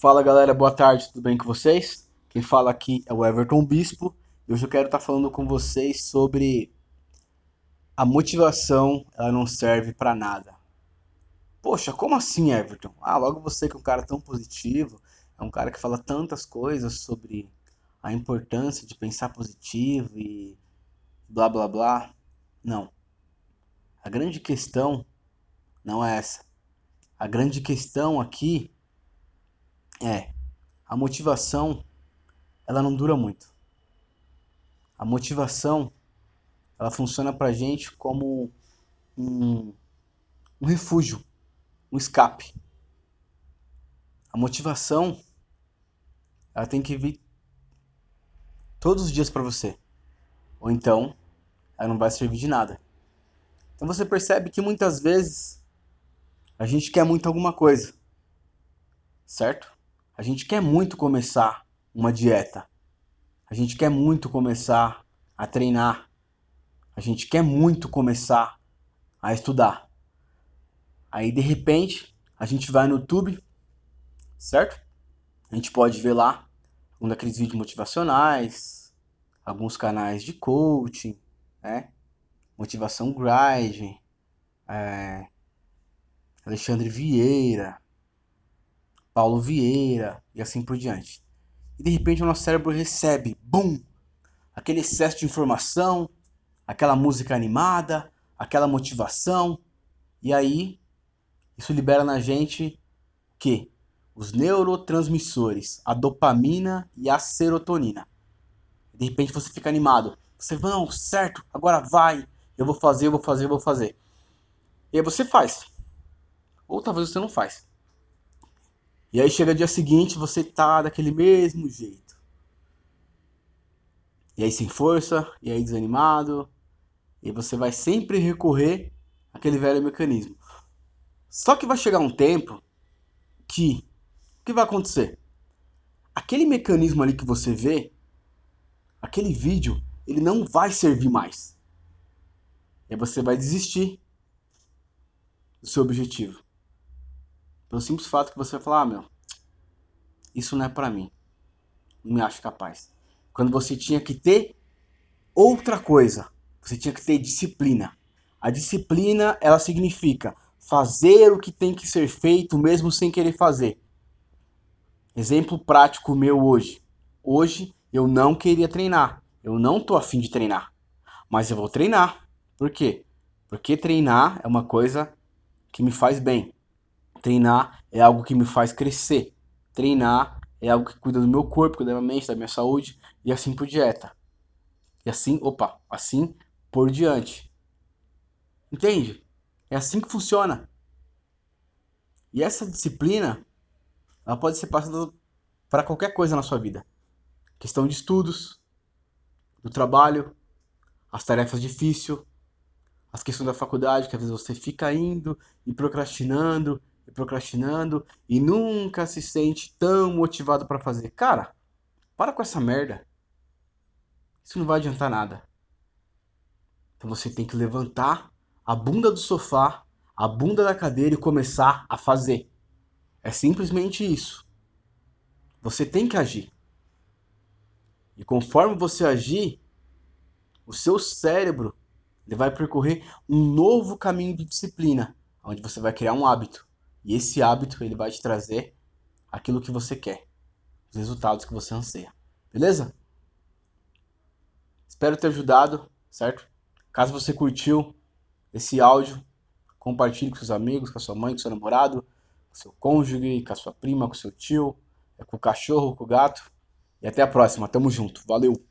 Fala galera, boa tarde, tudo bem com vocês? Quem fala aqui é o Everton Bispo e hoje eu quero estar falando com vocês sobre a motivação, ela não serve para nada. Poxa, como assim, Everton? Ah, logo você que é um cara tão positivo, é um cara que fala tantas coisas sobre a importância de pensar positivo e blá blá blá. Não. A grande questão não é essa. A grande questão aqui é a motivação ela não dura muito. A motivação ela funciona pra gente como um, um refúgio, um escape. A motivação ela tem que vir todos os dias para você. Ou então ela não vai servir de nada. Então você percebe que muitas vezes a gente quer muito alguma coisa, certo? A gente quer muito começar uma dieta. A gente quer muito começar a treinar. A gente quer muito começar a estudar. Aí de repente a gente vai no YouTube, certo? A gente pode ver lá um daqueles vídeos motivacionais, alguns canais de coaching, né? Motivação Grind, é, Alexandre Vieira, Paulo Vieira e assim por diante. E de repente o nosso cérebro recebe, bum, aquele excesso de informação, aquela música animada, aquela motivação, e aí isso libera na gente que os neurotransmissores, a dopamina e a serotonina. De repente você fica animado. Você, não, certo, agora vai, eu vou fazer, eu vou fazer, eu vou fazer. E aí você faz. Ou talvez você não faz. E aí chega dia seguinte, você tá daquele mesmo jeito. E aí sem força, e aí desanimado. E você vai sempre recorrer àquele velho mecanismo. Só que vai chegar um tempo que o que vai acontecer? Aquele mecanismo ali que você vê, aquele vídeo, ele não vai servir mais. E aí você vai desistir do seu objetivo. Pelo simples fato que você vai falar, ah, meu, isso não é para mim. Não me acho capaz. Quando você tinha que ter outra coisa, você tinha que ter disciplina. A disciplina, ela significa fazer o que tem que ser feito mesmo sem querer fazer. Exemplo prático meu hoje. Hoje eu não queria treinar. Eu não tô afim de treinar. Mas eu vou treinar. Por quê? Porque treinar é uma coisa que me faz bem. Treinar é algo que me faz crescer. Treinar é algo que cuida do meu corpo, cuida da minha mente, da minha saúde e assim por dieta. E assim, opa, assim por diante. Entende? É assim que funciona. E essa disciplina, ela pode ser passada para qualquer coisa na sua vida. Questão de estudos, do trabalho, as tarefas difíceis, as questões da faculdade, que às vezes você fica indo e procrastinando procrastinando e nunca se sente tão motivado para fazer. Cara, para com essa merda. Isso não vai adiantar nada. Então você tem que levantar a bunda do sofá, a bunda da cadeira e começar a fazer. É simplesmente isso. Você tem que agir. E conforme você agir, o seu cérebro ele vai percorrer um novo caminho de disciplina, onde você vai criar um hábito. E esse hábito ele vai te trazer aquilo que você quer, os resultados que você anseia. Beleza? Espero ter ajudado, certo? Caso você curtiu esse áudio, compartilhe com seus amigos, com a sua mãe, com seu namorado, com seu cônjuge, com a sua prima, com seu tio, com o cachorro, com o gato. E até a próxima. Tamo junto. Valeu!